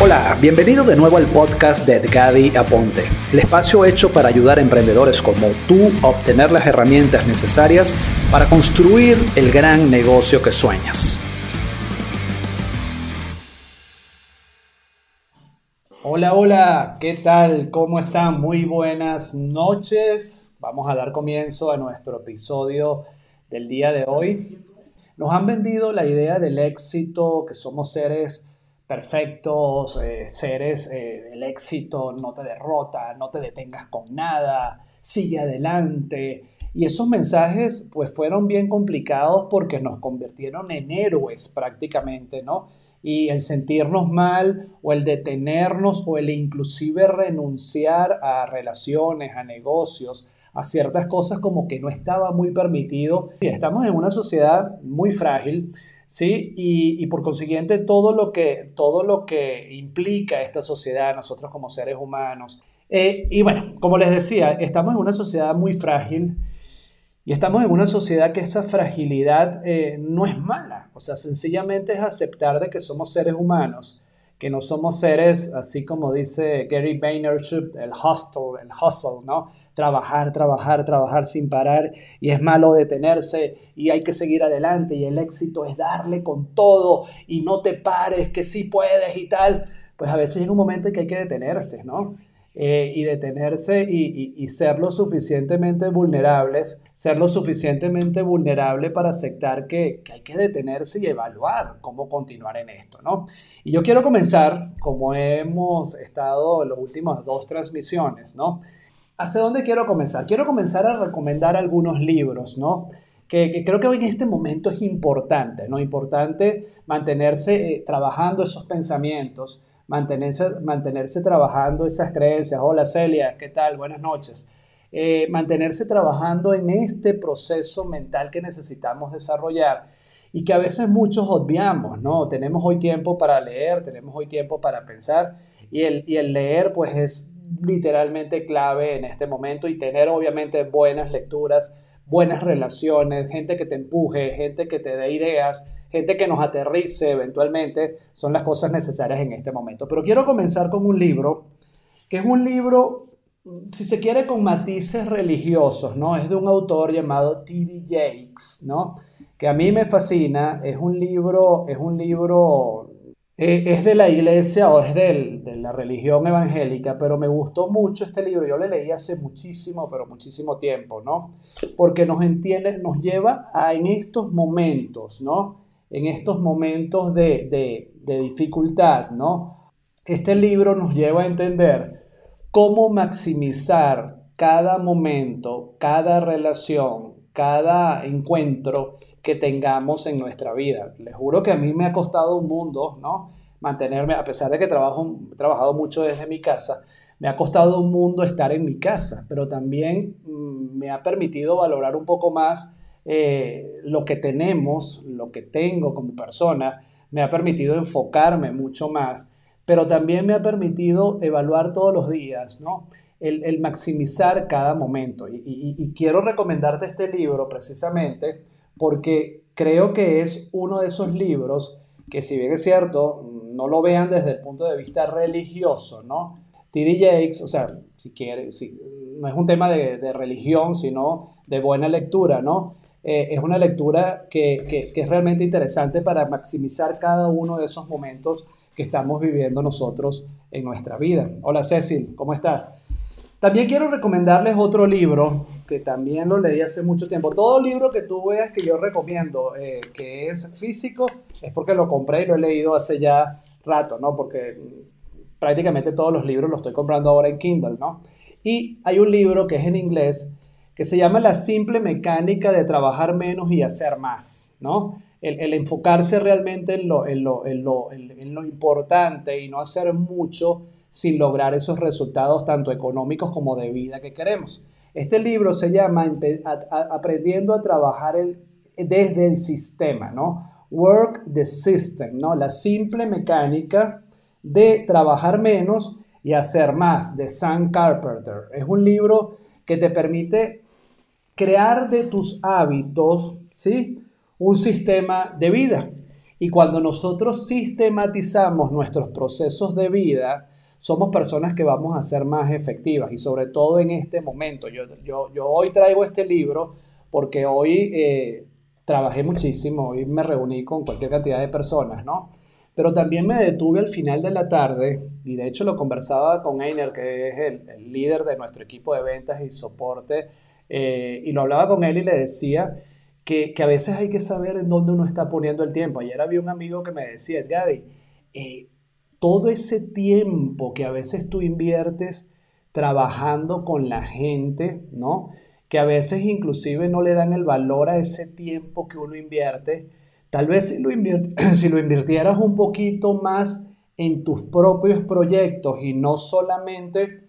Hola, bienvenido de nuevo al podcast de Edgadi Aponte, el espacio hecho para ayudar a emprendedores como tú a obtener las herramientas necesarias para construir el gran negocio que sueñas. Hola, hola, ¿qué tal? ¿Cómo están? Muy buenas noches. Vamos a dar comienzo a nuestro episodio del día de hoy. Nos han vendido la idea del éxito, que somos seres perfectos, eh, seres, eh, el éxito no te derrota, no te detengas con nada, sigue adelante. Y esos mensajes pues fueron bien complicados porque nos convirtieron en héroes prácticamente, ¿no? Y el sentirnos mal o el detenernos o el inclusive renunciar a relaciones, a negocios, a ciertas cosas como que no estaba muy permitido. Estamos en una sociedad muy frágil ¿sí? Y, por consiguiente todo lo, que, todo lo que implica esta sociedad, nosotros como seres humanos. Eh, y bueno, como les decía, estamos en una sociedad muy frágil y estamos en una sociedad que esa fragilidad eh, no es mala, o sea, sencillamente es aceptar de que somos seres humanos, que no somos seres, así como dice Gary Vaynerchuk, el hustle, el hustle, ¿no? Trabajar, trabajar, trabajar sin parar y es malo detenerse y hay que seguir adelante y el éxito es darle con todo y no te pares, que sí puedes y tal, pues a veces llega un momento en que hay que detenerse, ¿no? Eh, y detenerse y, ser lo suficientemente vulnerables, ser lo suficientemente vulnerable para aceptar que, que, hay que detenerse y evaluar cómo continuar en esto, ¿no? Y yo quiero comenzar, como hemos estado en las últimas dos transmisiones, ¿no? ¿Hacia dónde quiero comenzar? Quiero comenzar a recomendar algunos libros, ¿no? Que, creo que hoy en este momento es importante, ¿no? Importante mantenerse eh, trabajando esos pensamientos, mantenerse, mantenerse trabajando esas creencias. Hola Celia, ¿qué tal? Buenas noches. Eh, mantenerse trabajando en este proceso mental que necesitamos desarrollar y que a veces muchos obviamos, ¿no? Tenemos hoy tiempo para leer, tenemos hoy tiempo para pensar y el, y el leer pues es literalmente clave en este momento y tener obviamente buenas lecturas, buenas relaciones, gente que te empuje, gente que te dé ideas, gente que nos aterrice eventualmente, son las cosas necesarias en este momento. Pero quiero comenzar con un libro, que es un libro, si se quiere, con matices religiosos, ¿no? Es de un autor llamado T.D. Jakes, ¿no? Que a mí me fascina, es un libro, es un libro eh, es de la iglesia o es de la religión evangélica, pero me gustó mucho este libro. Yo le leí hace muchísimo, pero muchísimo tiempo, ¿no? Porque nos entiende, nos lleva a en estos momentos, ¿no? En estos momentos de, de dificultad, ¿no? Este libro nos lleva a entender cómo maximizar cada momento, cada relación, cada encuentro que tengamos en nuestra vida. Les juro que a mí me ha costado un mundo, ¿no? Mantenerme, a pesar de que trabajo, he trabajado mucho desde mi casa, me ha costado un mundo estar en mi casa, pero también mm, me ha permitido valorar un poco más eh, lo que tenemos, lo que tengo como persona, me ha permitido enfocarme mucho más, pero también me ha permitido evaluar todos los días, ¿no? El, maximizar cada momento. y quiero recomendarte este libro precisamente porque creo que es uno de esos libros que si bien es cierto, no lo vean desde el punto de vista religioso, ¿no? T.D. Jakes, o sea, si quiere, si, no es un tema de, religión, sino de buena lectura, ¿no? Eh, es una lectura que, que, es realmente interesante para maximizar cada uno de esos momentos que estamos viviendo nosotros en nuestra vida. Hola Cecil, ¿cómo estás? También quiero recomendarles otro libro que también lo leí hace mucho tiempo. Todo libro que tú veas que yo recomiendo, eh, que es físico, es porque lo compré y lo he leído hace ya rato, ¿no? Porque prácticamente todos los libros los estoy comprando ahora en Kindle, ¿no? Y hay un libro que es en inglés que se llama La simple mecánica de trabajar menos y hacer más, ¿no? El, enfocarse realmente en lo importante y no hacer mucho sin lograr esos resultados tanto económicos como de vida que queremos. Este libro se llama Aprendiendo a trabajar desde el sistema, ¿no? Work the System, ¿no? La simple mecánica de trabajar menos y hacer más, de Sam Carpenter. Es un libro que te permite crear de tus hábitos, ¿sí? Un sistema de vida. Y cuando nosotros sistematizamos nuestros procesos de vida, somos personas que vamos a ser más efectivas y sobre todo en este momento. Yo, yo, hoy traigo este libro porque hoy eh, trabajé muchísimo, hoy me reuní con cualquier cantidad de personas, ¿no? Pero también me detuve al final de la tarde y de hecho lo conversaba con Einer, que es el, líder de nuestro equipo de ventas y soporte, eh, y lo hablaba con él y le decía que, a veces hay que saber en dónde uno está poniendo el tiempo. Ayer había un amigo que me decía, Gadi, eh, todo ese tiempo que a veces tú inviertes trabajando con la gente, ¿no? Que a veces inclusive no le dan el valor a ese tiempo que uno invierte. Tal vez si lo, si lo invirtieras un poquito más en tus propios proyectos y no solamente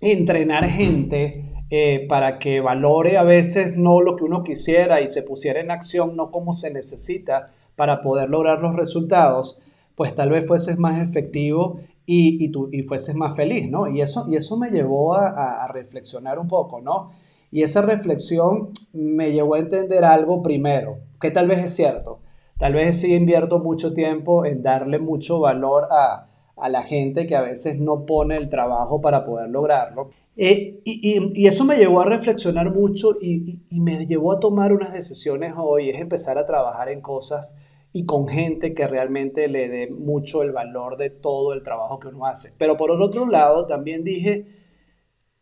entrenar gente eh, para que valore a veces no lo que uno quisiera y se pusiera en acción no como se necesita para poder lograr los resultados, pues tal vez fueses más efectivo y, y, tú, y fueses más feliz, ¿no? Y eso, y eso me llevó a, reflexionar un poco, ¿no? Y esa reflexión me llevó a entender algo primero, que tal vez es cierto. Tal vez sí invierto mucho tiempo en darle mucho valor a, a la gente que a veces no pone el trabajo para poder lograrlo. Eh, y, y, eso me llevó a reflexionar mucho y, me llevó a tomar unas decisiones hoy, es empezar a trabajar en cosas y con gente que realmente le dé mucho el valor de todo el trabajo que uno hace. Pero por otro lado, también dije,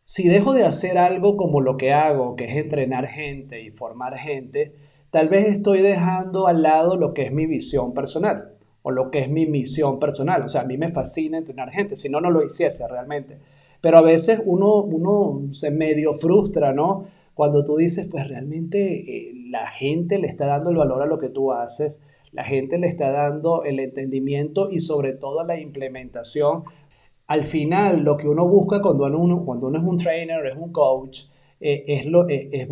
si dejo de hacer algo como lo que hago, que es entrenar gente y formar gente, tal vez estoy dejando al lado lo que es mi visión personal o lo que es mi misión personal. O sea, a mí me fascina entrenar gente, si no, no lo hiciese realmente. Pero a veces uno, uno se medio frustra, ¿no? Cuando tú dices, pues realmente eh, la gente le está dando el valor a lo que tú haces la gente le está dando el entendimiento y sobre todo la implementación. Al final, lo que uno busca cuando uno, cuando uno es un trainer, es un coach, eh, es, lo, eh, es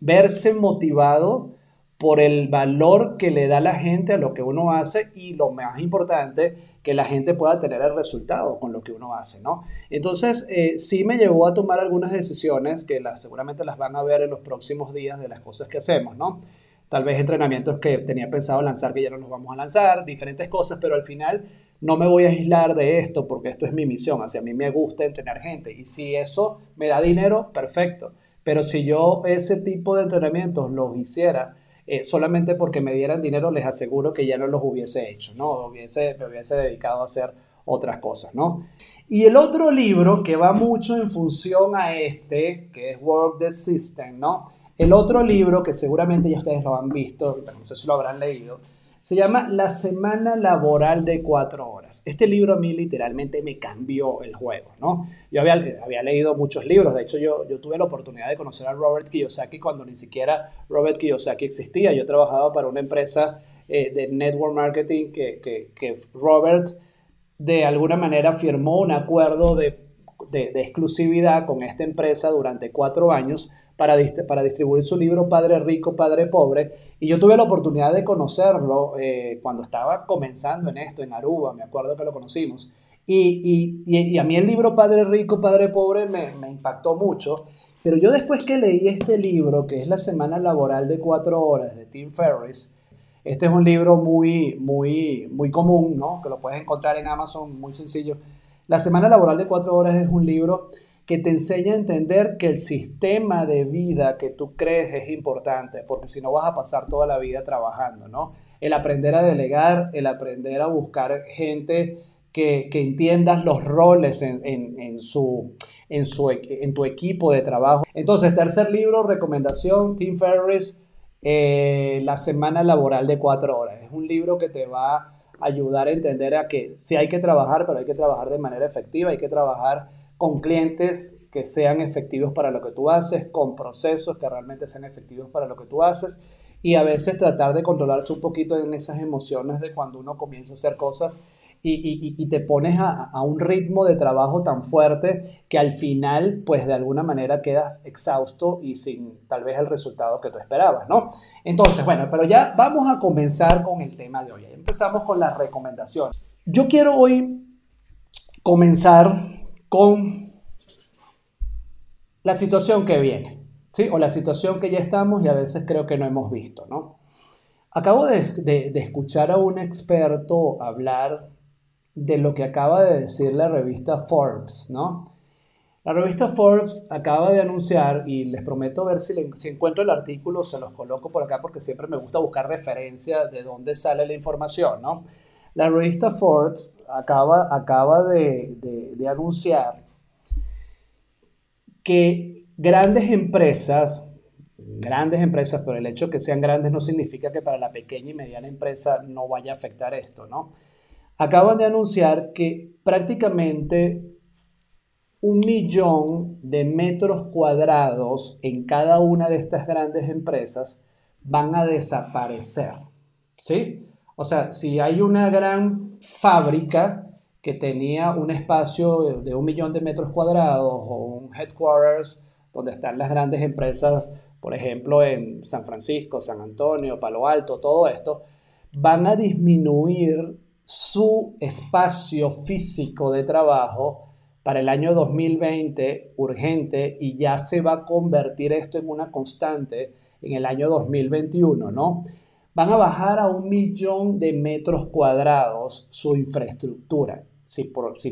verse motivado por el valor que le da la gente a lo que uno hace y lo más importante, que la gente pueda tener el resultado con lo que uno hace, ¿no? Entonces, eh, sí me llevó a tomar algunas decisiones que las, seguramente las van a ver en los próximos días de las cosas que hacemos, ¿no? Tal vez entrenamientos que tenía pensado lanzar que ya no los vamos a lanzar, diferentes cosas, pero al final no me voy a aislar de esto porque esto es mi misión, hacia mí me gusta entrenar gente y si eso me da dinero, perfecto, pero si yo ese tipo de entrenamientos los hiciera eh, solamente porque me dieran dinero, les aseguro que ya no los hubiese hecho, ¿no? Hubiese, me hubiese dedicado a hacer otras cosas, ¿no? Y el otro libro que va mucho en función a este, que es Work the System, ¿no? El otro libro, que seguramente ya ustedes lo han visto, no sé si lo habrán leído, se llama La Semana Laboral de Cuatro Horas. Este libro a mí literalmente me cambió el juego, ¿no? Yo había, leído muchos libros, de hecho yo, tuve la oportunidad de conocer a Robert Kiyosaki cuando ni siquiera Robert Kiyosaki existía. Yo trabajaba para una empresa eh, de network marketing que, Robert de alguna manera firmó un acuerdo de, de exclusividad con esta empresa durante cuatro años para, para distribuir su libro Padre Rico, Padre Pobre. Y yo tuve la oportunidad de conocerlo eh, cuando estaba comenzando en esto, en Aruba, me acuerdo que lo conocimos. Y, y, y a mí el libro Padre Rico, Padre Pobre me, me, impactó mucho. Pero yo después que leí este libro, que es La Semana Laboral de Cuatro Horas de Tim Ferriss, este es un libro muy, muy, muy común, ¿no? que lo puedes encontrar en Amazon, muy sencillo. La Semana Laboral de Cuatro Horas es un libro que te enseña a entender que el sistema de vida que tú crees es importante, porque si no vas a pasar toda la vida trabajando, ¿no? El aprender a delegar, el aprender a buscar gente que, que entiendas los roles en, en, su, en, su, en tu equipo de trabajo. Entonces, tercer libro, recomendación, Tim Ferriss, eh, La Semana Laboral de Cuatro Horas. Es un libro que te va a ayudar a entender a que sí hay que trabajar, pero hay que trabajar de manera efectiva, hay que trabajar con clientes que sean efectivos para lo que tú haces, con procesos que realmente sean efectivos para lo que tú haces y a veces tratar de controlarse un poquito en esas emociones de cuando uno comienza a hacer cosas y, te pones a, a, un ritmo de trabajo tan fuerte que al final pues de alguna manera quedas exhausto y sin tal vez el resultado que tú esperabas, ¿no? Entonces, bueno, pero ya vamos a comenzar con el tema de hoy. Empezamos con las recomendaciones. Yo quiero hoy comenzar con la situación que viene, ¿sí? O la situación que ya estamos y a veces creo que no hemos visto, ¿no? Acabo de, escuchar a un experto hablar de lo que acaba de decir la revista Forbes, ¿no? La revista Forbes acaba de anunciar, y les prometo ver si, si, encuentro el artículo, se los coloco por acá porque siempre me gusta buscar referencia de dónde sale la información, ¿no? La revista Forbes acaba, acaba de, de anunciar que grandes empresas, grandes empresas, pero el hecho de que sean grandes no significa que para la pequeña y mediana empresa no vaya a afectar esto, ¿no? Acaban de anunciar que prácticamente un millón de metros cuadrados en cada una de estas grandes empresas van a desaparecer, ¿sí? O sea, si hay una gran fábrica que tenía un espacio de un millón de metros cuadrados o un headquarters donde están las grandes empresas por ejemplo en San Francisco, San Antonio, Palo Alto, todo esto, van a disminuir su espacio físico de trabajo para el año 2020 urgente y ya se va a convertir esto en una constante en el año 2021, ¿no? Van a bajar a un millón de metros cuadrados su infraestructura. Si,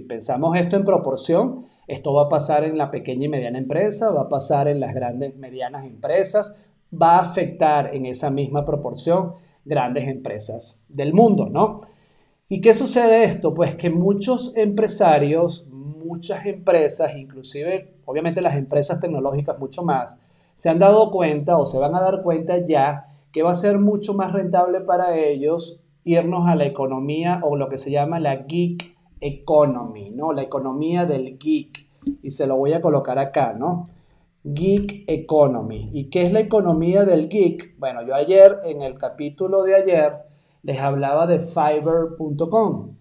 pensamos esto en proporción, esto va a pasar en la pequeña y mediana empresa, va a pasar en las grandes, medianas empresas, va a afectar en esa misma proporción grandes empresas del mundo, ¿no? ¿Y qué sucede esto? Pues que muchos empresarios, muchas empresas, inclusive obviamente las empresas tecnológicas mucho más, se han dado cuenta o se van a dar cuenta ya que va a ser mucho más rentable para ellos irnos a la economía o lo que se llama la geek economy, ¿no? La economía del geek. Y se lo voy a colocar acá, ¿no? Geek Economy. ¿Y qué es la economía del geek? Bueno, yo ayer, en el capítulo de ayer, les hablaba de Fiverr.com.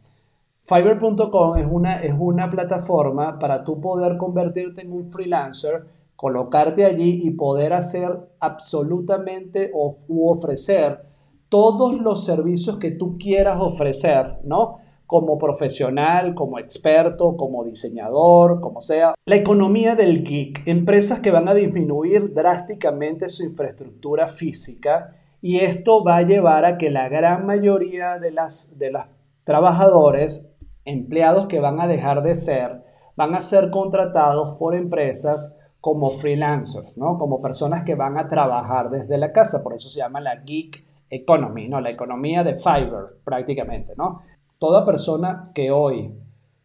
Fiverr.com es una, es una plataforma para tú poder convertirte en un freelancer, colocarte allí y poder hacer absolutamente o ofrecer todos los servicios que tú quieras ofrecer, ¿no? como profesional, como experto, como diseñador, como sea. La economía del geek, empresas que van a disminuir drásticamente su infraestructura física y esto va a llevar a que la gran mayoría de las de los trabajadores, empleados que van a dejar de ser, van a ser contratados por empresas como freelancers, ¿no? Como personas que van a trabajar desde la casa, por eso se llama la geek economy, ¿no? La economía de Fiverr prácticamente, ¿no? Toda persona que hoy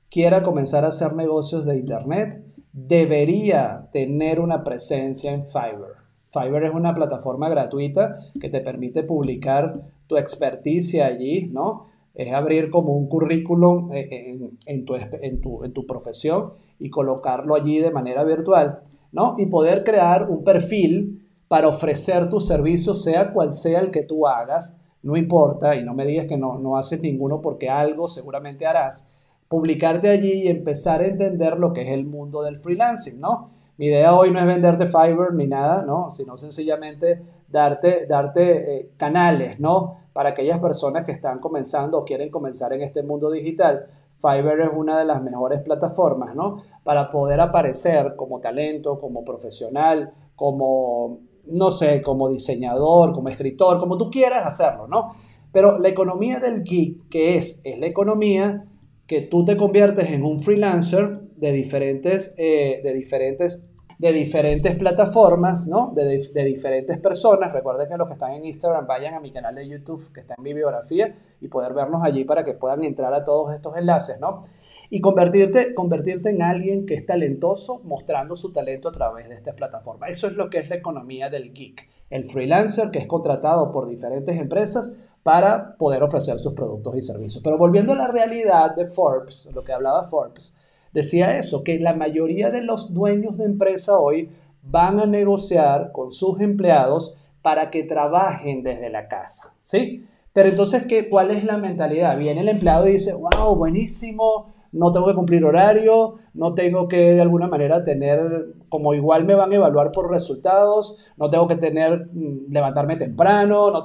quiera comenzar a hacer negocios de Internet debería tener una presencia en Fiverr. Fiverr es una plataforma gratuita que te permite publicar tu experticia allí, ¿no? Es abrir como un currículum eh, en, tu, en tu profesión y colocarlo allí de manera virtual, ¿no? Y poder crear un perfil para ofrecer tus servicios, sea cual sea el que tú hagas, no importa, y no me digas que no, no haces ninguno porque algo seguramente harás, publicarte allí y empezar a entender lo que es el mundo del freelancing, ¿no? Mi idea hoy no es venderte Fiverr ni nada, ¿no? Sino sencillamente darte, darte eh, canales, ¿no? Para aquellas personas que están comenzando o quieren comenzar en este mundo digital. Fiverr es una de las mejores plataformas, ¿no? Para poder aparecer como talento, como profesional, como no sé, como diseñador, como escritor, como tú quieras hacerlo, ¿no? Pero la economía del geek, que es, es la economía que tú te conviertes en un freelancer de diferentes, eh, de diferentes, de diferentes plataformas, ¿no? De, diferentes personas. Recuerden que los que están en Instagram vayan a mi canal de YouTube, que está en mi biografía, y poder vernos allí para que puedan entrar a todos estos enlaces, ¿no? y convertirte, convertirte en alguien que es talentoso mostrando su talento a través de esta plataforma. Eso es lo que es la economía del geek, el freelancer que es contratado por diferentes empresas para poder ofrecer sus productos y servicios. Pero volviendo a la realidad de Forbes, lo que hablaba Forbes, decía eso, que la mayoría de los dueños de empresa hoy van a negociar con sus empleados para que trabajen desde la casa, ¿sí? Pero entonces, ¿qué, ¿cuál es la mentalidad? Viene el empleado y dice, wow, buenísimo, no tengo que cumplir horario, no tengo que de alguna manera tener, como igual me van a evaluar por resultados, no tengo que tener, mm, levantarme temprano, no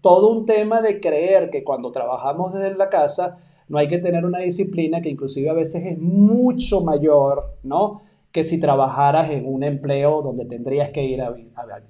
todo un tema de creer que cuando trabajamos desde la casa no hay que tener una disciplina que inclusive a veces es mucho mayor, ¿no? que si trabajaras en un empleo donde tendrías que ir a,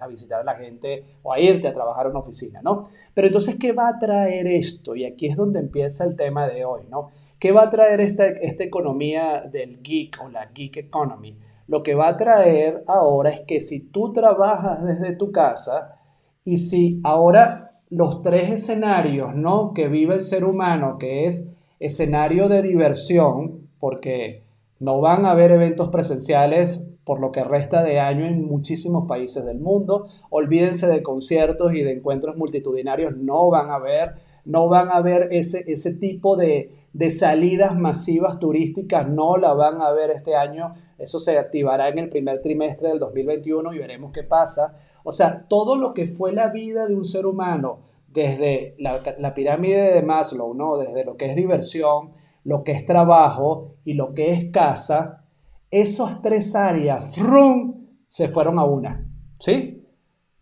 visitar a la gente o a irte a trabajar a una oficina, ¿no? Pero entonces, ¿qué va a traer esto? Y aquí es donde empieza el tema de hoy, ¿no? ¿Qué va a traer esta, esta economía del geek o la geek economy? Lo que va a traer ahora es que si tú trabajas desde tu casa y si ahora los tres escenarios, ¿no? Que vive el ser humano, que es escenario de diversión, porque no van a haber eventos presenciales por lo que resta de año en muchísimos países del mundo. Olvídense de conciertos y de encuentros multitudinarios, no van a haber, no van a haber ese, ese tipo de, de salidas masivas turísticas, no la van a ver este año. Eso se activará en el primer trimestre del 2021 y veremos qué pasa. O sea, todo lo que fue la vida de un ser humano, desde la, pirámide de Maslow, ¿no? desde lo que es diversión, lo que es trabajo y lo que es casa, esas tres áreas, ¡frum! se fueron a una, ¿sí?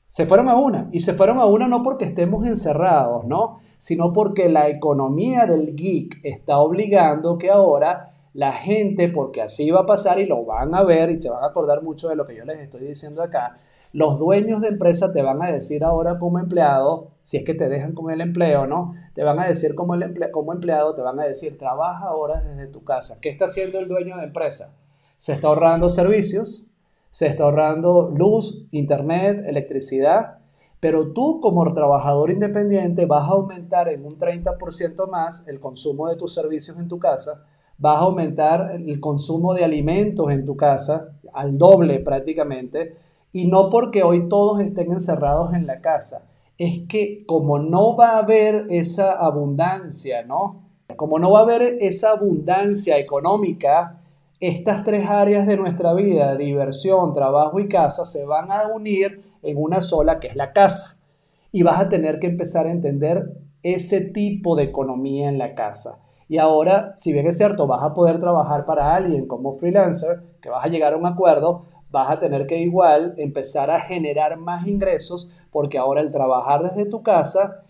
Se fueron a una. Y se fueron a una no porque estemos encerrados, ¿no? Sino porque la economía del geek está obligando que ahora la gente, porque así va a pasar y lo van a ver y se van a acordar mucho de lo que yo les estoy diciendo acá, los dueños de empresa te van a decir ahora como empleado, si es que te dejan con el empleo, ¿no? Te van a decir como, el como empleado, te van a decir, trabaja ahora desde tu casa. ¿Qué está haciendo el dueño de empresa? Se está ahorrando servicios, se está ahorrando luz, internet, electricidad, pero tú como trabajador independiente vas a aumentar en un 30% más el consumo de tus servicios en tu casa, vas a aumentar el consumo de alimentos en tu casa al doble prácticamente, y no porque hoy todos estén encerrados en la casa, es que como no va a haber esa abundancia, ¿no? Como no va a haber esa abundancia económica, estas tres áreas de nuestra vida, diversión, trabajo y casa, se van a unir en una sola que es la casa. Y vas a tener que empezar a entender ese tipo de economía en la casa. Y ahora, si bien es cierto, vas a poder trabajar para alguien como freelancer, que vas a llegar a un acuerdo, vas a tener que igual empezar a generar más ingresos porque ahora el trabajar desde tu casa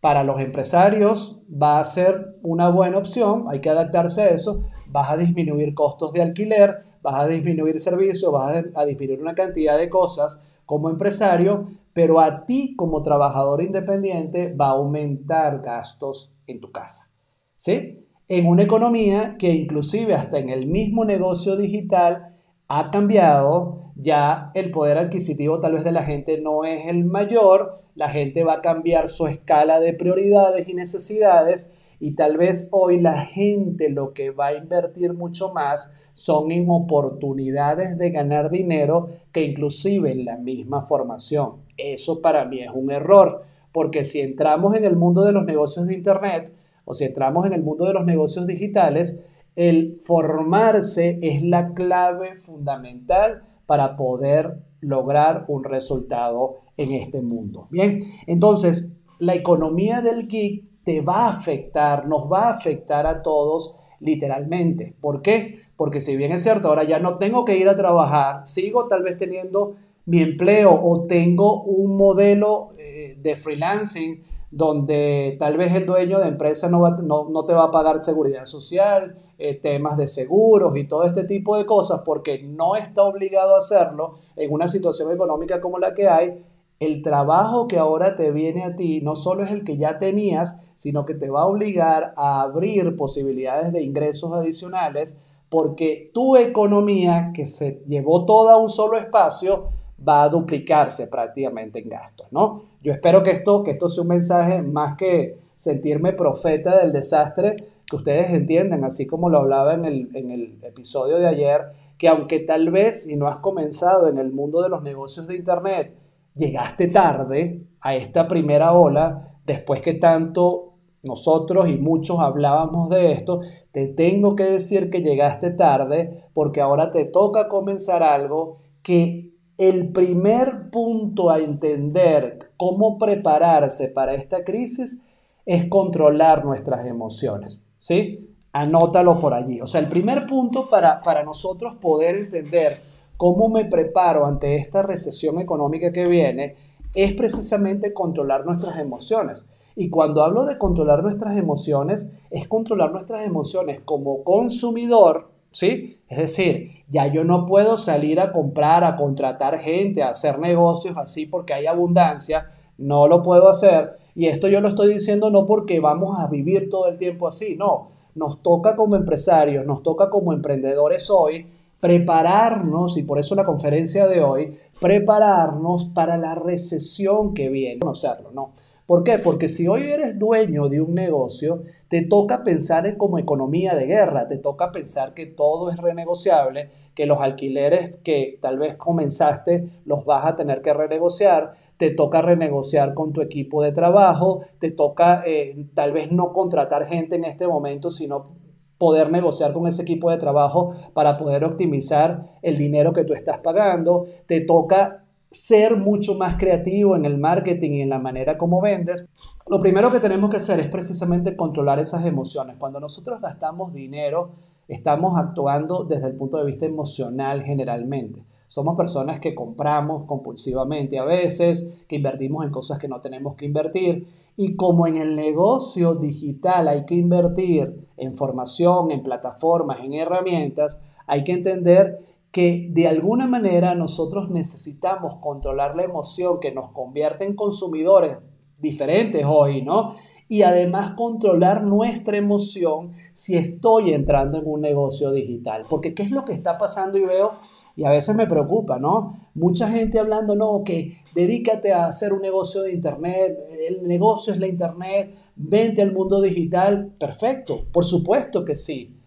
para los empresarios va a ser una buena opción, hay que adaptarse a eso, vas a disminuir costos de alquiler, vas a disminuir servicios, vas a, disminuir una cantidad de cosas como empresario, pero a ti como trabajador independiente va a aumentar gastos en tu casa. ¿Sí? En una economía que inclusive hasta en el mismo negocio digital ha cambiado, ya el poder adquisitivo tal vez de la gente no es el mayor, la gente va a cambiar su escala de prioridades y necesidades y tal vez hoy la gente lo que va a invertir mucho más son en oportunidades de ganar dinero que inclusive en la misma formación. Eso para mí es un error, porque si entramos en el mundo de los negocios de Internet o si entramos en el mundo de los negocios digitales, el formarse es la clave fundamental para poder lograr un resultado en este mundo. Bien, entonces la economía del geek te va a afectar, nos va a afectar a todos literalmente. ¿Por qué? Porque si bien es cierto, ahora ya no tengo que ir a trabajar, sigo tal vez teniendo mi empleo o tengo un modelo eh, de freelancing donde tal vez el dueño de empresa no, no, te va a pagar seguridad social, eh, temas de seguros y todo este tipo de cosas, porque no está obligado a hacerlo en una situación económica como la que hay, el trabajo que ahora te viene a ti no solo es el que ya tenías, sino que te va a obligar a abrir posibilidades de ingresos adicionales, porque tu economía, que se llevó toda a un solo espacio, va a duplicarse prácticamente en gastos, ¿no? Yo espero que esto, que esto sea un mensaje más que sentirme profeta del desastre, que ustedes entiendan, así como lo hablaba en el, en el episodio de ayer, que aunque tal vez si no has comenzado en el mundo de los negocios de Internet, llegaste tarde a esta primera ola, después que tanto nosotros y muchos hablábamos de esto, te tengo que decir que llegaste tarde porque ahora te toca comenzar algo que el primer punto a entender cómo prepararse para esta crisis es controlar nuestras emociones, ¿sí? Anótalo por allí. O sea, el primer punto para, para nosotros poder entender cómo me preparo ante esta recesión económica que viene es precisamente controlar nuestras emociones. Y cuando hablo de controlar nuestras emociones, es controlar nuestras emociones como consumidor, ¿sí? Es decir, ya yo no puedo salir a comprar, a contratar gente, a hacer negocios así porque hay abundancia, no lo puedo hacer. Y esto yo lo estoy diciendo no porque vamos a vivir todo el tiempo así, no. Nos toca como empresarios, nos toca como emprendedores hoy prepararnos, y por eso la conferencia de hoy, prepararnos para la recesión que viene. Conocerlo, ¿no? ¿Por qué? Porque si hoy eres dueño de un negocio, te toca pensar en como economía de guerra, te toca pensar que todo es renegociable, que los alquileres que tal vez comenzaste los vas a tener que renegociar, te toca renegociar con tu equipo de trabajo, te toca eh, tal vez no contratar gente en este momento, sino poder negociar con ese equipo de trabajo para poder optimizar el dinero que tú estás pagando, te toca ser mucho más creativo en el marketing y en la manera como vendes. Lo primero que tenemos que hacer es precisamente controlar esas emociones. Cuando nosotros gastamos dinero, estamos actuando desde el punto de vista emocional generalmente. Somos personas que compramos compulsivamente a veces, que invertimos en cosas que no tenemos que invertir. Y como en el negocio digital hay que invertir en formación, en plataformas, en herramientas, hay que entender que de alguna manera nosotros necesitamos controlar la emoción que nos convierte en consumidores diferentes hoy, ¿no? Y además controlar nuestra emoción si estoy entrando en un negocio digital. Porque ¿qué es lo que está pasando y veo? Y a veces me preocupa, ¿no? Mucha gente hablando, no, que dedícate a hacer un negocio de Internet, el negocio es la Internet, vente al mundo digital. Perfecto, por supuesto que sí.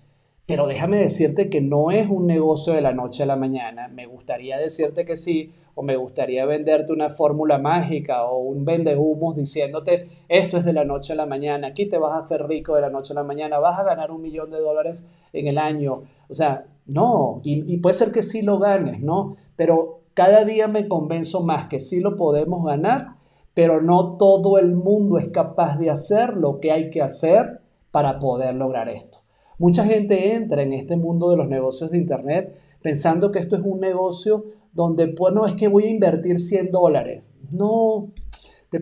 Pero déjame decirte que no es un negocio de la noche a la mañana. Me gustaría decirte que sí, o me gustaría venderte una fórmula mágica o un vende humos diciéndote esto es de la noche a la mañana, aquí te vas a hacer rico de la noche a la mañana, vas a ganar un millón de dólares en el año. O sea, no, y, puede ser que sí lo ganes, ¿no? Pero cada día me convenzo más que sí lo podemos ganar, pero no todo el mundo es capaz de hacer lo que hay que hacer para poder lograr esto. Mucha gente entra en este mundo de los negocios de Internet pensando que esto es un negocio donde, pues, no, es que voy a invertir 100 dólares. No,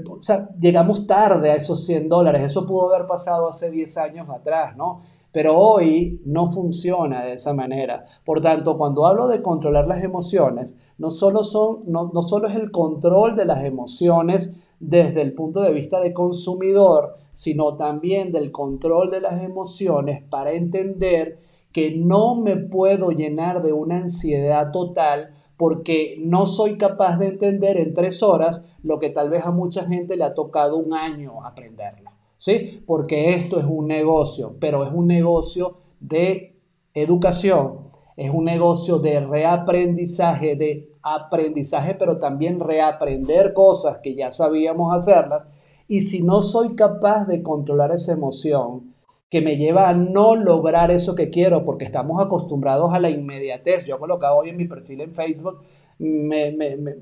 o sea, llegamos tarde a esos 100 dólares. Eso pudo haber pasado hace 10 años atrás, ¿no? Pero hoy no funciona de esa manera. Por tanto, cuando hablo de controlar las emociones, no solo, son, no, no solo es el control de las emociones desde el punto de vista de consumidor, sino también del control de las emociones para entender que no me puedo llenar de una ansiedad total porque no soy capaz de entender en tres horas lo que tal vez a mucha gente le ha tocado un año aprenderlo. ¿sí? Porque esto es un negocio, pero es un negocio de educación, es un negocio de reaprendizaje, de aprendizaje, pero también reaprender cosas que ya sabíamos hacerlas. Y si no soy capaz de controlar esa emoción que me lleva a no lograr eso que quiero, porque estamos acostumbrados a la inmediatez. Yo colocaba hoy en mi perfil en Facebook, me,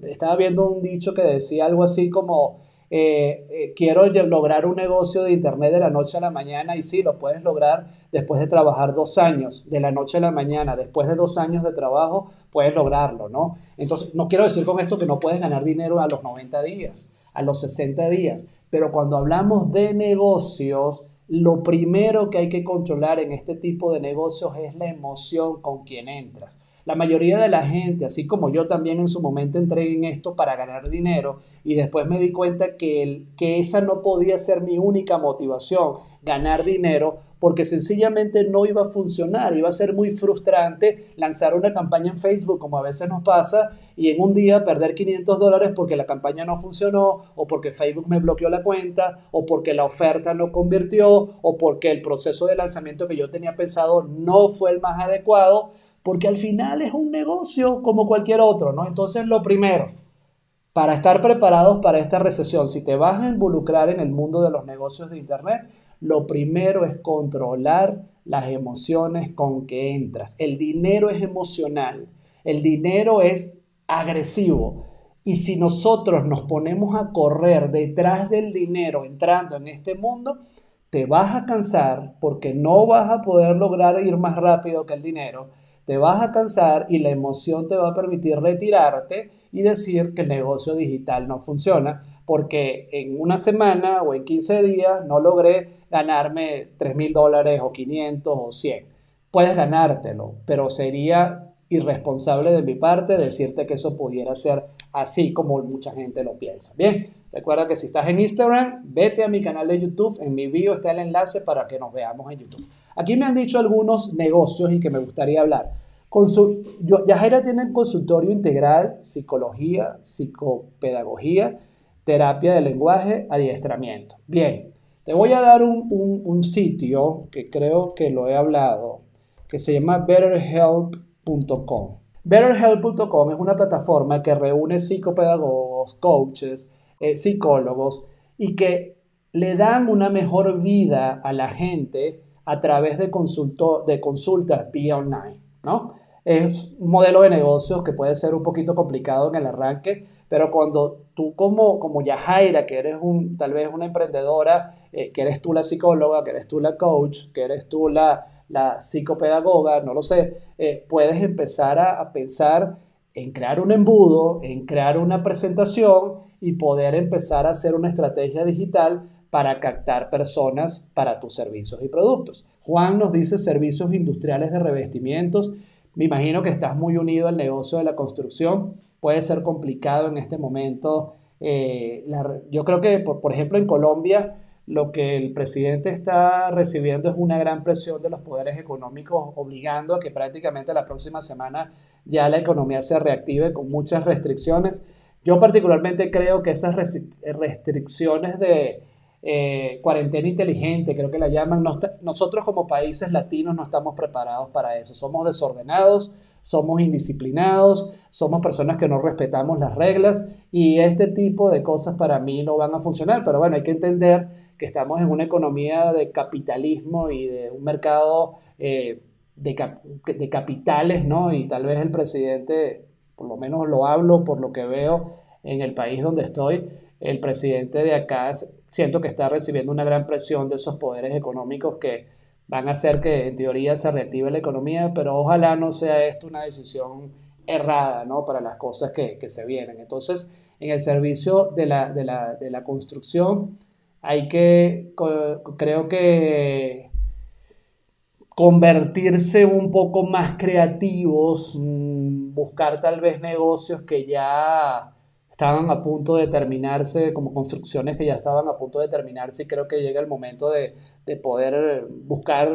estaba viendo un dicho que decía algo así como, eh, eh, quiero lograr un negocio de Internet de la noche a la mañana y sí, lo puedes lograr después de trabajar dos años, de la noche a la mañana, después de dos años de trabajo, puedes lograrlo, ¿no? Entonces, no quiero decir con esto que no puedes ganar dinero a los 90 días, a los 60 días, pero cuando hablamos de negocios, lo primero que hay que controlar en este tipo de negocios es la emoción con quien entras. La mayoría de la gente, así como yo también en su momento entré en esto para ganar dinero y después me di cuenta que, que esa no podía ser mi única motivación, ganar dinero, porque sencillamente no iba a funcionar, iba a ser muy frustrante lanzar una campaña en Facebook como a veces nos pasa y en un día perder 500 dólares porque la campaña no funcionó o porque Facebook me bloqueó la cuenta o porque la oferta no convirtió o porque el proceso de lanzamiento que yo tenía pensado no fue el más adecuado porque al final es un negocio como cualquier otro, ¿no? Entonces, lo primero, para estar preparados para esta recesión, si te vas a involucrar en el mundo de los negocios de Internet, lo primero es controlar las emociones con que entras. El dinero es emocional, el dinero es agresivo. Y si nosotros nos ponemos a correr detrás del dinero entrando en este mundo, te vas a cansar porque no vas a poder lograr ir más rápido que el dinero te vas a cansar y la emoción te va a permitir retirarte y decir que el negocio digital no funciona porque en una semana o en 15 días no logré ganarme 3 mil dólares o 500 o 100. puedes ganártelo, pero sería irresponsable de mi parte decirte que eso pudiera ser así como mucha gente lo piensa. Bien, recuerda que si estás en Instagram, vete a mi canal de YouTube, en mi bio está el enlace para que nos veamos en YouTube. Aquí me han dicho algunos negocios y que me gustaría hablar. Consul Yajaira tiene consultorio integral, psicología, psicopedagogía, terapia de lenguaje, adiestramiento. Bien, te voy a dar un, sitio que creo que lo he hablado, que se llama betterhelp.com. BetterHelp.com es una plataforma que reúne psicopedagogos, coaches, eh, psicólogos y que le dan una mejor vida a la gente a través de, de consultas vía online, ¿no? Es un modelo de negocios que puede ser un poquito complicado en el arranque, pero cuando tú como, como Yajaira, que eres un, tal vez una emprendedora, eh, que eres tú la psicóloga, que eres tú la coach, que eres tú la, la psicopedagoga, no lo sé, eh, puedes empezar a, pensar en crear un embudo, en crear una presentación y poder empezar a hacer una estrategia digital para captar personas para tus servicios y productos. Juan nos dice servicios industriales de revestimientos. Me imagino que estás muy unido al negocio de la construcción. Puede ser complicado en este momento. Eh, yo creo que, por ejemplo, en Colombia, lo que el presidente está recibiendo es una gran presión de los poderes económicos, obligando a que prácticamente la próxima semana ya la economía se reactive con muchas restricciones. Yo particularmente creo que esas restricciones de eh, cuarentena inteligente, creo que la llaman, nosotros como países latinos no estamos preparados para eso. Somos desordenados, somos indisciplinados, somos personas que no respetamos las reglas y este tipo de cosas para mí no van a funcionar. Pero bueno, hay que entender que estamos en una economía de capitalismo y de un mercado eh, de, capitales, ¿no? Y tal vez el presidente, por lo menos lo hablo por lo que veo en el país donde estoy, el presidente de acá siento que está recibiendo una gran presión de esos poderes económicos que van a hacer que en teoría se reactive la economía, pero ojalá no sea esto una decisión errada, ¿no? Para las cosas que, se vienen. Entonces, en el servicio de la, de la, de la construcción, hay que, creo que, convertirse un poco más creativos, mm, buscar tal vez negocios que ya estaban a punto de terminarse, como construcciones que ya estaban a punto de terminarse y creo que llega el momento de, de poder buscar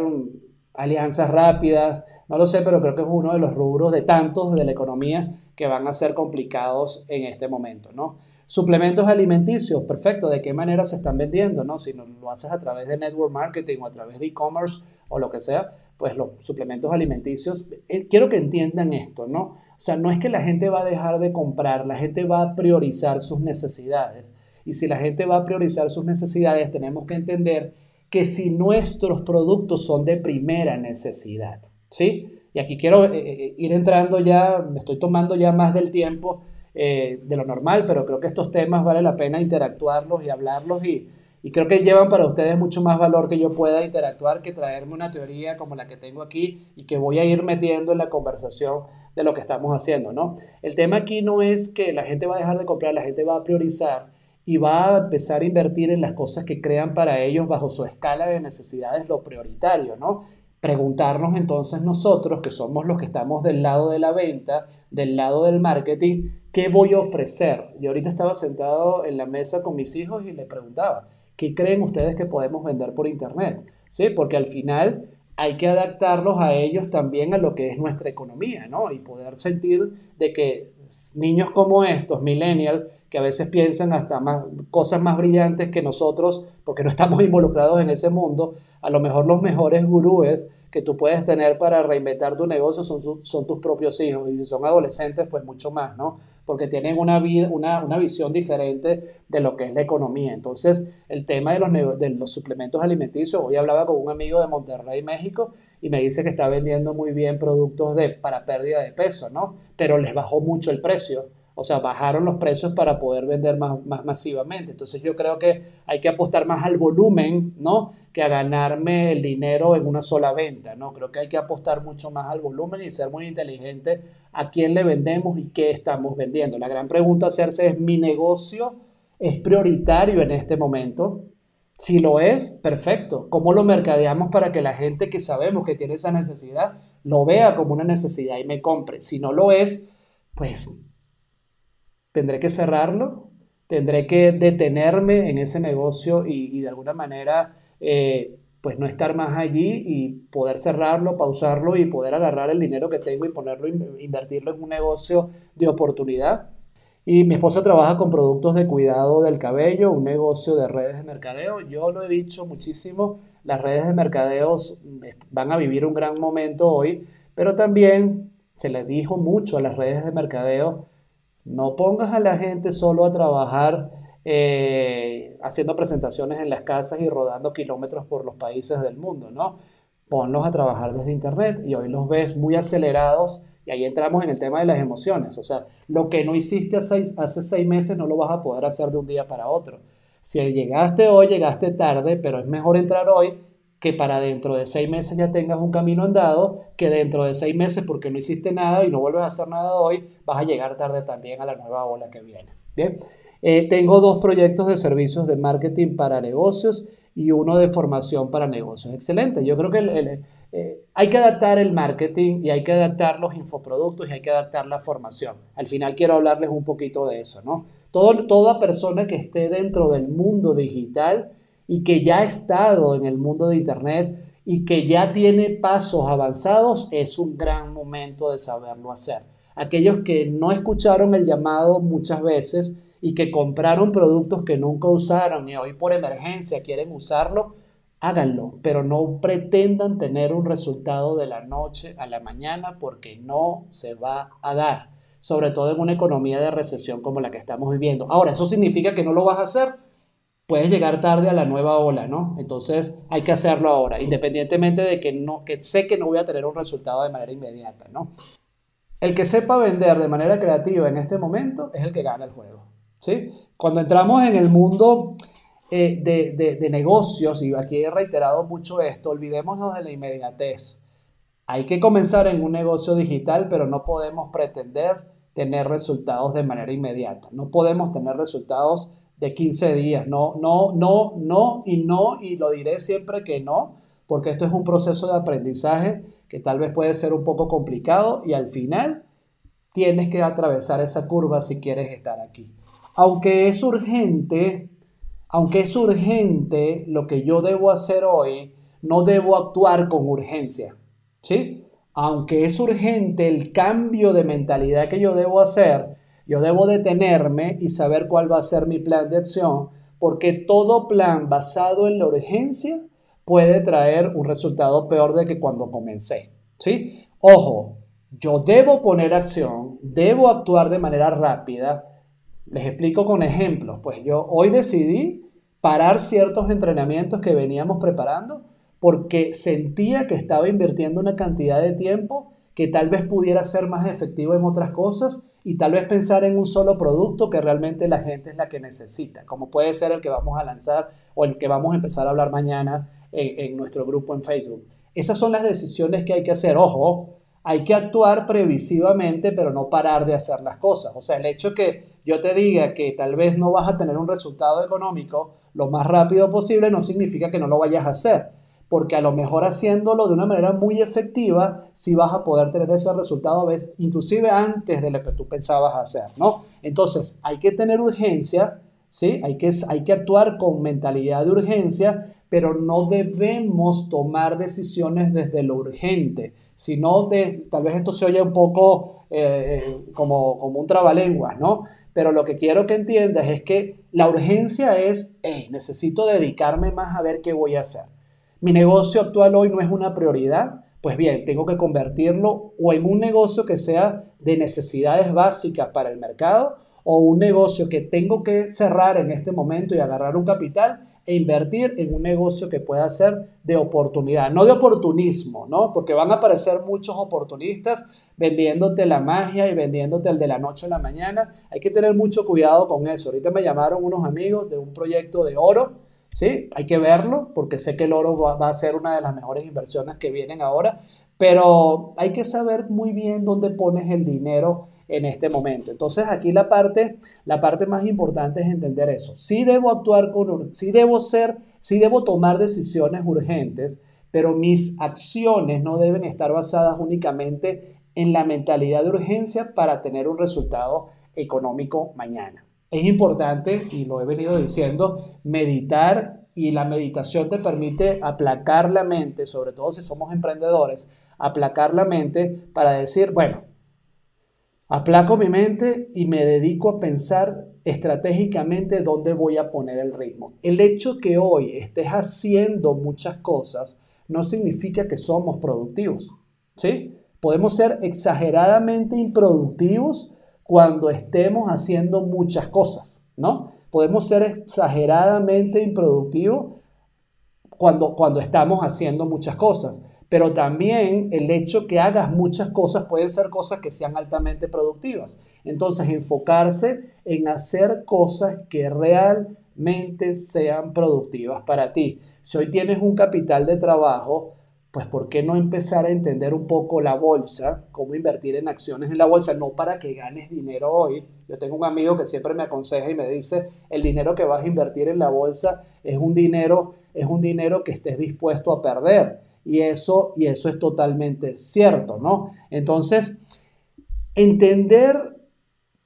alianzas rápidas. No lo sé, pero creo que es uno de los rubros de tantos de la economía que van a ser complicados en este momento, ¿no? Suplementos alimenticios, perfecto. ¿De qué manera se están vendiendo? ¿no? Si lo haces a través de network marketing o a través de e-commerce o lo que sea, pues los suplementos alimenticios, eh, quiero que entiendan esto, ¿no? O sea, no es que la gente va a dejar de comprar, la gente va a priorizar sus necesidades. Y si la gente va a priorizar sus necesidades, tenemos que entender que si nuestros productos son de primera necesidad, ¿sí? Y aquí quiero eh, eh, ir entrando ya, me estoy tomando ya más del tiempo eh, de lo normal, pero creo que estos temas vale la pena interactuarlos y hablarlos y, y creo que llevan para ustedes mucho más valor que yo pueda interactuar que traerme una teoría como la que tengo aquí y que voy a ir metiendo en la conversación de lo que estamos haciendo, ¿no? El tema aquí no es que la gente va a dejar de comprar, la gente va a priorizar y va a empezar a invertir en las cosas que crean para ellos bajo su escala de necesidades lo prioritario, ¿no? Preguntarnos entonces nosotros, que somos los que estamos del lado de la venta, del lado del marketing, ¿Qué voy a ofrecer? Yo ahorita estaba sentado en la mesa con mis hijos y les preguntaba, ¿qué creen ustedes que podemos vender por internet? ¿Sí? Porque al final hay que adaptarlos a ellos también a lo que es nuestra economía, ¿no? Y poder sentir de que niños como estos, millennials, que a veces piensan hasta más cosas más brillantes que nosotros, porque no estamos involucrados en ese mundo, a lo mejor los mejores gurúes que tú puedes tener para reinventar tu negocio son, son tus propios hijos, y si son adolescentes, pues mucho más, ¿no? Porque tienen una, una, una, visión diferente de lo que es la economía. Entonces, el tema de los, de los suplementos alimenticios, hoy hablaba con un amigo de Monterrey, México, y me dice que está vendiendo muy bien productos de, para pérdida de peso, ¿no? Pero les bajó mucho el precio. O sea, bajaron los precios para poder vender más, más masivamente. Entonces yo creo que hay que apostar más al volumen, ¿no? Que a ganarme el dinero en una sola venta, ¿no? Creo que hay que apostar mucho más al volumen y ser muy inteligente a quién le vendemos y qué estamos vendiendo. La gran pregunta a hacerse es, ¿mi negocio es prioritario en este momento? Si lo es, perfecto. ¿Cómo lo mercadeamos para que la gente que sabemos que tiene esa necesidad lo vea como una necesidad y me compre? Si no lo es, pues tendré que cerrarlo, tendré que detenerme en ese negocio y, de alguna manera eh, pues no estar más allí y poder cerrarlo, pausarlo y poder agarrar el dinero que tengo y ponerlo, invertirlo en un negocio de oportunidad. Y mi esposa trabaja con productos de cuidado del cabello, un negocio de redes de mercadeo. Yo lo he dicho muchísimo, las redes de mercadeo van a vivir un gran momento hoy, pero también se le dijo mucho a las redes de mercadeo, no pongas a la gente solo a trabajar eh, haciendo presentaciones en las casas y rodando kilómetros por los países del mundo, ¿no? Ponlos a trabajar desde Internet y hoy los ves muy acelerados y ahí entramos en el tema de las emociones. O sea, lo que no hiciste hace hace seis meses no lo vas a poder hacer de un día para otro. Si llegaste hoy, llegaste tarde, pero es mejor entrar hoy que para dentro de seis meses ya tengas un camino andado, que dentro de seis meses porque no hiciste nada y no vuelves a hacer nada hoy, vas a llegar tarde también a la nueva ola que viene. Eh, tengo dos proyectos de servicios de marketing para negocios y uno de formación para negocios. Excelente. Yo creo que eh, hay que adaptar el marketing y hay que adaptar los infoproductos y hay que adaptar la formación. Al final quiero hablarles un poquito de eso, ¿no? Todo, toda persona que esté dentro del mundo digital y que ya ha estado en el mundo de Internet y que ya tiene pasos avanzados, es un gran momento de saberlo hacer. Aquellos que no escucharon el llamado muchas veces, y que compraron productos que nunca usaron y hoy por emergencia quieren usarlo, háganlo, pero no pretendan tener un resultado de la noche a la mañana porque no se va a dar, sobre todo en una economía de recesión como la que estamos viviendo. Ahora, ¿eso significa que no lo vas a hacer? Puedes llegar tarde a la nueva ola, ¿no? Entonces hay que hacerlo ahora, independientemente de que, no, que sé que no voy a tener un resultado de manera inmediata, ¿no? El que sepa vender de manera creativa en este momento es el que gana el juego. Cuando entramos en el mundo eh, de, negocios, y aquí he reiterado mucho esto, olvidémonos de la inmediatez. Hay que comenzar en un negocio digital, pero no podemos pretender tener resultados de manera inmediata. No podemos tener resultados de 15 días. No, no, no, no y no, y lo diré siempre que no, porque esto es un proceso de aprendizaje que tal vez puede ser un poco complicado y al final tienes que atravesar esa curva si quieres estar aquí aunque es urgente, aunque es urgente lo que yo debo hacer hoy, no debo actuar con urgencia. ¿Sí? Aunque es urgente el cambio de mentalidad que yo debo hacer, yo debo detenerme y saber cuál va a ser mi plan de acción, porque todo plan basado en la urgencia puede traer un resultado peor de que cuando comencé. ¿Sí? Ojo, yo debo poner acción, debo actuar de manera rápida, les explico con ejemplos. Pues yo hoy decidí parar ciertos entrenamientos que veníamos preparando porque sentía que estaba invirtiendo una cantidad de tiempo que tal vez pudiera ser más efectivo en otras cosas y tal vez pensar en un solo producto que realmente la gente es la que necesita, como puede ser el que vamos a lanzar o el que vamos a empezar a hablar mañana en, nuestro grupo en Facebook. Esas son las decisiones que hay que hacer. Ojo, hay que actuar previsivamente, pero no parar de hacer las cosas. O sea, el hecho que yo te diga que tal vez no vas a tener un resultado económico lo más rápido posible no significa que no lo vayas a hacer, porque a lo mejor haciéndolo de una manera muy efectiva, sí vas a poder tener ese resultado, inclusive antes de lo que tú pensabas hacer, ¿no? Entonces, hay que tener urgencia, ¿sí? Hay que, hay que actuar con mentalidad de urgencia, pero no debemos tomar decisiones desde lo urgente sino de, tal vez esto se oye un poco eh, eh, como, como un trabalenguas, ¿no? Pero lo que quiero que entiendas es que la urgencia es, hey, necesito dedicarme más a ver qué voy a hacer. Mi negocio actual hoy no es una prioridad, pues bien, tengo que convertirlo o en un negocio que sea de necesidades básicas para el mercado o un negocio que tengo que cerrar en este momento y agarrar un capital e invertir en un negocio que pueda ser de oportunidad, no de oportunismo, ¿no? Porque van a aparecer muchos oportunistas vendiéndote la magia y vendiéndote el de la noche a la mañana. Hay que tener mucho cuidado con eso. Ahorita me llamaron unos amigos de un proyecto de oro, ¿sí? Hay que verlo porque sé que el oro va, a ser una de las mejores inversiones que vienen ahora, pero hay que saber muy bien dónde pones el dinero en este momento. Entonces aquí la parte, la parte más importante es entender eso. Sí debo actuar con, sí debo ser, sí debo tomar decisiones urgentes, pero mis acciones no deben estar basadas únicamente en la mentalidad de urgencia para tener un resultado económico mañana. Es importante, y lo he venido diciendo, meditar y la meditación te permite aplacar la mente, sobre todo si somos emprendedores, aplacar la mente para decir, bueno, aplaco mi mente y me dedico a pensar estratégicamente dónde voy a poner el ritmo. El hecho que hoy estés haciendo muchas cosas no significa que somos productivos, ¿sí? Podemos ser exageradamente improductivos cuando estemos haciendo muchas cosas, ¿no? Podemos ser exageradamente improductivos cuando, cuando estamos haciendo muchas cosas, pero también el hecho que hagas muchas cosas pueden ser cosas que sean altamente productivas. Entonces, enfocarse en hacer cosas que realmente sean productivas para ti. Si hoy tienes un capital de trabajo, pues ¿por qué no empezar a entender un poco la bolsa, cómo invertir en acciones en la bolsa, no para que ganes dinero hoy? Yo tengo un amigo que siempre me aconseja y me dice, el dinero que vas a invertir en la bolsa es un dinero, es un dinero que estés dispuesto a perder. Y eso, y eso es totalmente cierto, ¿no? Entonces, entender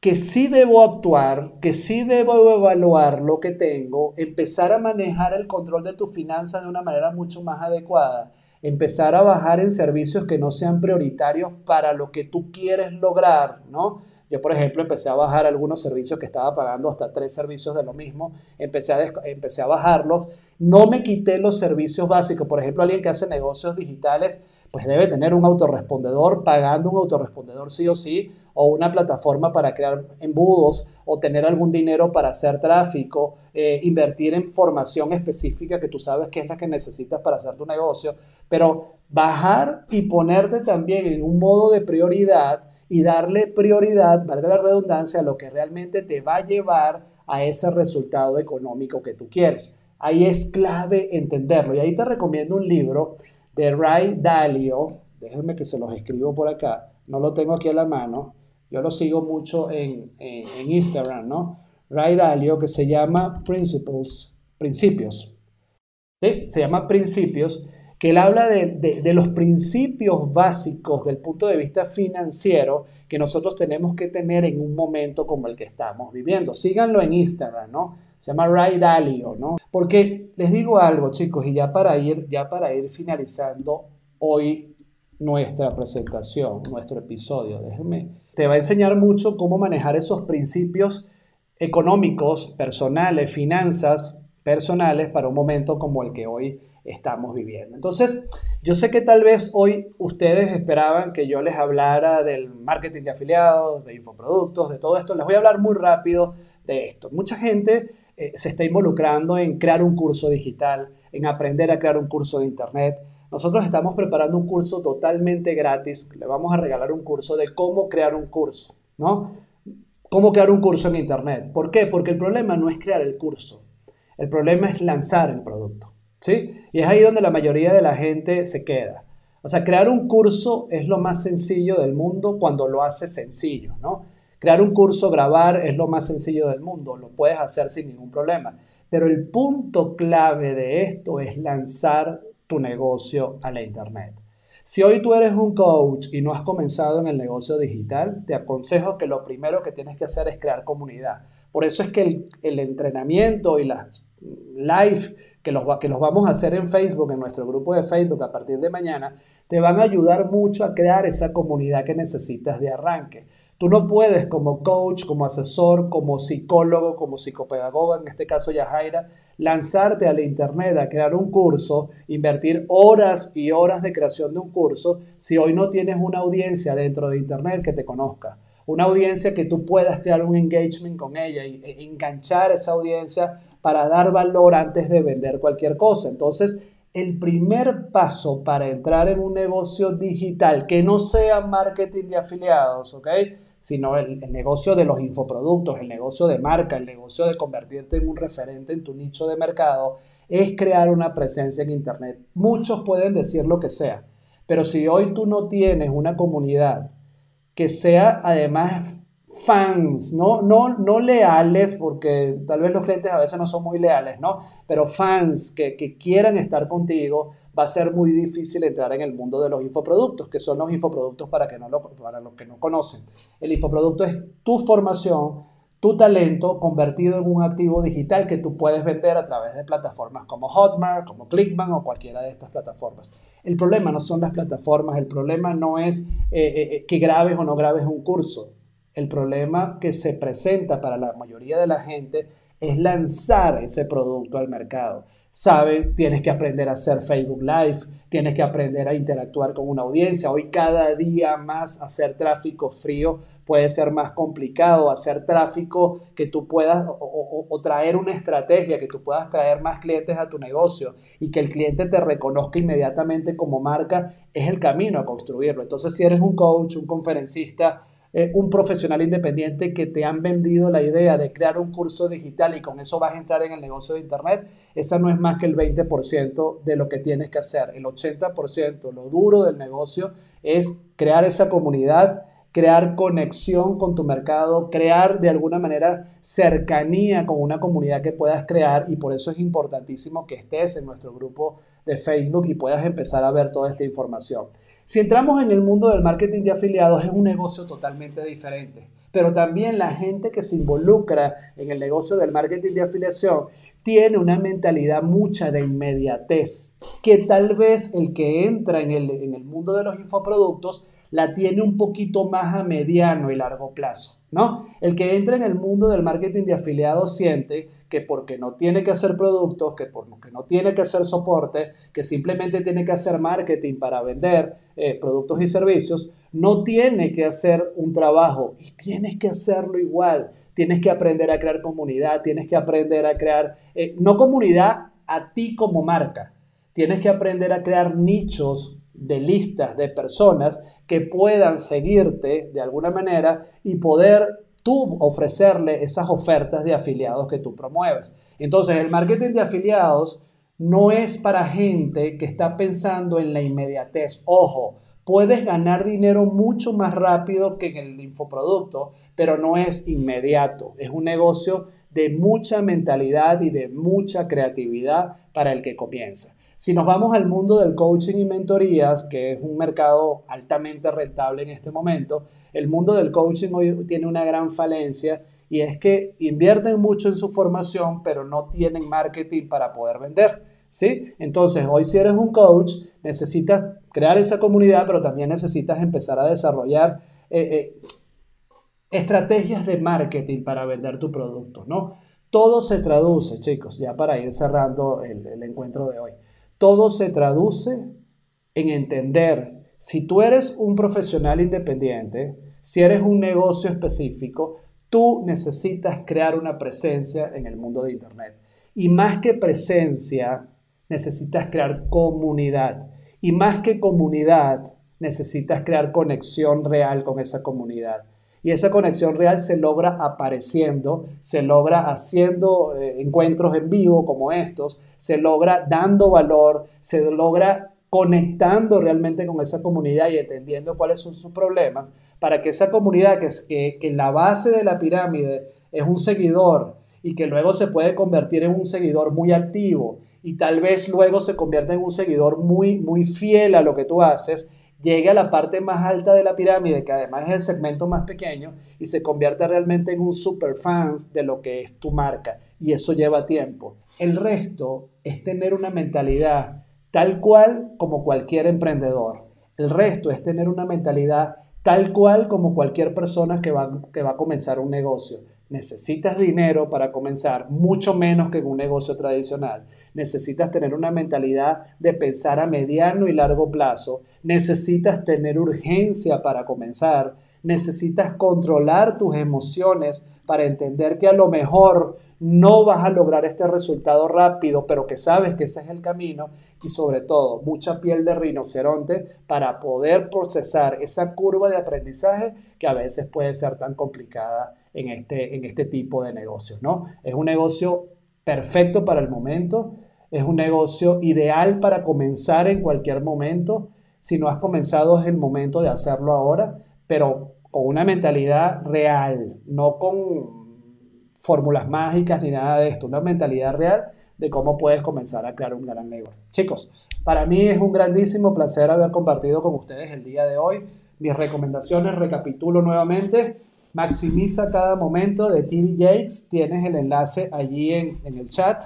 que sí debo actuar, que sí debo evaluar lo que tengo, empezar a manejar el control de tus finanzas de una manera mucho más adecuada empezar a bajar en servicios que no sean prioritarios para lo que tú quieres lograr, ¿no? Yo, por ejemplo, empecé a bajar algunos servicios que estaba pagando hasta tres servicios de lo mismo, empecé a, empecé a bajarlos, no me quité los servicios básicos, por ejemplo, alguien que hace negocios digitales, pues debe tener un autorrespondedor, pagando un autorrespondedor sí o sí, o una plataforma para crear embudos, o tener algún dinero para hacer tráfico, eh, invertir en formación específica que tú sabes que es la que necesitas para hacer tu negocio, pero bajar y ponerte también en un modo de prioridad y darle prioridad, valga la redundancia, a lo que realmente te va a llevar a ese resultado económico que tú quieres. Ahí es clave entenderlo. Y ahí te recomiendo un libro de Ray Dalio. Déjenme que se los escribo por acá. No lo tengo aquí a la mano. Yo lo sigo mucho en, en Instagram, ¿no? Ray Dalio, que se llama Principles, Principios. ¿Sí? Se llama Principios que él habla de, los principios básicos del punto de vista financiero que nosotros tenemos que tener en un momento como el que estamos viviendo. Síganlo en Instagram, ¿no? Se llama Ray Dalio, ¿no? Porque les digo algo, chicos, y ya para ir, ya para ir finalizando hoy nuestra presentación, nuestro episodio, déjenme, te va a enseñar mucho cómo manejar esos principios económicos, personales, finanzas personales para un momento como el que hoy estamos viviendo. Entonces, yo sé que tal vez hoy ustedes esperaban que yo les hablara del marketing de afiliados, de infoproductos, de todo esto. Les voy a hablar muy rápido de esto. Mucha gente eh, se está involucrando en crear un curso digital, en aprender a crear un curso de internet. Nosotros estamos preparando un curso totalmente gratis. Le vamos a regalar un curso de cómo crear un curso, ¿no? Cómo crear un curso en internet. ¿Por qué? Porque el problema no es crear el curso. El problema es lanzar el producto. ¿sí? Y es ahí donde la mayoría de la gente se queda. O sea, crear un curso es lo más sencillo del mundo cuando lo haces sencillo, ¿no? Crear un curso, grabar es lo más sencillo del mundo, lo puedes hacer sin ningún problema. Pero el punto clave de esto es lanzar tu negocio a la internet. Si hoy tú eres un coach y no has comenzado en el negocio digital, te aconsejo que lo primero que tienes que hacer es crear comunidad. Por eso es que el, entrenamiento y las live que los, que los vamos a hacer en Facebook, en nuestro grupo de Facebook a partir de mañana, te van a ayudar mucho a crear esa comunidad que necesitas de arranque. Tú no puedes como coach, como asesor, como psicólogo, como psicopedagoga, en este caso Yajaira, lanzarte a la internet a crear un curso, invertir horas y horas de creación de un curso si hoy no tienes una audiencia dentro de internet que te conozca. Una audiencia que tú puedas crear un engagement con ella y e enganchar esa audiencia para dar valor antes de vender cualquier cosa. Entonces, el primer paso para entrar en un negocio digital que no sea marketing de afiliados, ¿ok? Sino el, negocio de los infoproductos, el negocio de marca, el negocio de convertirte en un referente en tu nicho de mercado, es crear una presencia en Internet. Muchos pueden decir lo que sea, pero si hoy tú no tienes una comunidad que sea además fans, ¿no? No, no leales, porque tal vez los clientes a veces no son muy leales, ¿no? Pero fans que, que quieran estar contigo, va a ser muy difícil entrar en el mundo de los infoproductos, que son los infoproductos para, que no lo, para los que no conocen. El infoproducto es tu formación, tu talento convertido en un activo digital que tú puedes vender a través de plataformas como Hotmart, como Clickbank o cualquiera de estas plataformas. El problema no son las plataformas, el problema no es eh, eh, eh, que grabes o no grabes un curso. El problema que se presenta para la mayoría de la gente es lanzar ese producto al mercado sabe, tienes que aprender a hacer Facebook Live, tienes que aprender a interactuar con una audiencia. Hoy cada día más hacer tráfico frío puede ser más complicado, hacer tráfico que tú puedas o, traer una estrategia, que tú puedas traer más clientes a tu negocio y que el cliente te reconozca inmediatamente como marca, es el camino a construirlo. Entonces, si eres un coach, un conferencista, eh, un profesional independiente que te han vendido la idea de crear un curso digital y con eso vas a entrar en el negocio de Internet, esa no es más que el 20% de lo que tienes que hacer. El 80%, lo duro del negocio, es crear esa comunidad, crear conexión con tu mercado, crear de alguna manera cercanía con una comunidad que puedas crear y por eso es importantísimo que estés en nuestro grupo de Facebook y puedas empezar a ver toda esta información. Si entramos en el mundo del marketing de afiliados es un negocio totalmente diferente, pero también la gente que se involucra en el negocio del marketing de afiliación tiene una mentalidad mucha de inmediatez, que tal vez el que entra en el, en el mundo de los infoproductos la tiene un poquito más a mediano y largo plazo, ¿no? El que entra en el mundo del marketing de afiliados siente que porque no tiene que hacer productos, que porque no tiene que hacer soporte, que simplemente tiene que hacer marketing para vender eh, productos y servicios, no tiene que hacer un trabajo y tienes que hacerlo igual. Tienes que aprender a crear comunidad, tienes que aprender a crear, eh, no comunidad a ti como marca, tienes que aprender a crear nichos de listas de personas que puedan seguirte de alguna manera y poder tú ofrecerle esas ofertas de afiliados que tú promueves. Entonces, el marketing de afiliados no es para gente que está pensando en la inmediatez. Ojo, puedes ganar dinero mucho más rápido que en el infoproducto, pero no es inmediato. Es un negocio de mucha mentalidad y de mucha creatividad para el que comienza. Si nos vamos al mundo del coaching y mentorías, que es un mercado altamente rentable en este momento, el mundo del coaching hoy tiene una gran falencia y es que invierten mucho en su formación, pero no tienen marketing para poder vender. ¿Sí? Entonces, hoy si eres un coach, necesitas crear esa comunidad, pero también necesitas empezar a desarrollar eh, eh, estrategias de marketing para vender tu producto, ¿no? Todo se traduce, chicos, ya para ir cerrando el encuentro de hoy. Todo se traduce en entender si tú eres un profesional independiente, si eres un negocio específico, tú necesitas crear una presencia en el mundo de Internet. Y más que presencia, necesitas crear comunidad. Y más que comunidad, necesitas crear conexión real con esa comunidad. Y esa conexión real se logra apareciendo, se logra haciendo eh, encuentros en vivo como estos, se logra dando valor, se logra conectando realmente con esa comunidad y entendiendo cuáles son sus problemas, para que esa comunidad, que, que, que en la base de la pirámide es un seguidor y que luego se puede convertir en un seguidor muy activo y tal vez luego se convierta en un seguidor muy, muy fiel a lo que tú haces, llegue a la parte más alta de la pirámide, que además es el segmento más pequeño, y se convierte realmente en un super fans de lo que es tu marca. Y eso lleva tiempo. El resto es tener una mentalidad tal cual como cualquier emprendedor. El resto es tener una mentalidad tal cual como cualquier persona que va, que va a comenzar un negocio. Necesitas dinero para comenzar, mucho menos que en un negocio tradicional necesitas tener una mentalidad de pensar a mediano y largo plazo, necesitas tener urgencia para comenzar, necesitas controlar tus emociones para entender que a lo mejor no vas a lograr este resultado rápido, pero que sabes que ese es el camino y sobre todo mucha piel de rinoceronte para poder procesar esa curva de aprendizaje que a veces puede ser tan complicada en este, en este tipo de negocios, ¿no? Es un negocio perfecto para el momento, es un negocio ideal para comenzar en cualquier momento. Si no has comenzado es el momento de hacerlo ahora, pero con una mentalidad real, no con fórmulas mágicas ni nada de esto, una mentalidad real de cómo puedes comenzar a crear un gran negocio. Chicos, para mí es un grandísimo placer haber compartido con ustedes el día de hoy. Mis recomendaciones, recapitulo nuevamente, maximiza cada momento de TD Yates, tienes el enlace allí en, en el chat.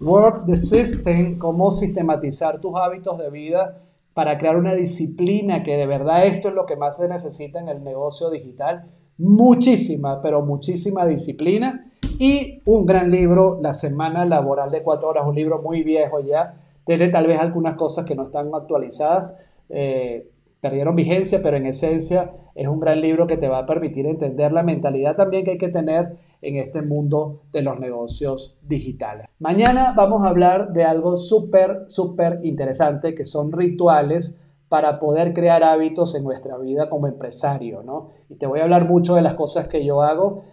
Work the System, cómo sistematizar tus hábitos de vida para crear una disciplina, que de verdad esto es lo que más se necesita en el negocio digital. Muchísima, pero muchísima disciplina. Y un gran libro, La Semana Laboral de Cuatro Horas, un libro muy viejo ya. Tiene tal vez algunas cosas que no están actualizadas, eh, perdieron vigencia, pero en esencia es un gran libro que te va a permitir entender la mentalidad también que hay que tener en este mundo de los negocios digitales. Mañana vamos a hablar de algo súper, súper interesante, que son rituales para poder crear hábitos en nuestra vida como empresario, ¿no? Y te voy a hablar mucho de las cosas que yo hago.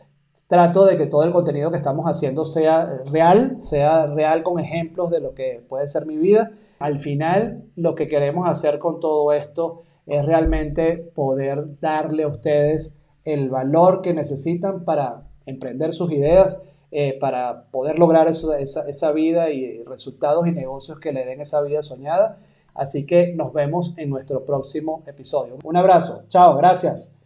Trato de que todo el contenido que estamos haciendo sea real, sea real con ejemplos de lo que puede ser mi vida. Al final, lo que queremos hacer con todo esto es realmente poder darle a ustedes el valor que necesitan para emprender sus ideas, eh, para poder lograr esa, esa vida y resultados y negocios que le den esa vida soñada. Así que nos vemos en nuestro próximo episodio. Un abrazo. Chao. Gracias.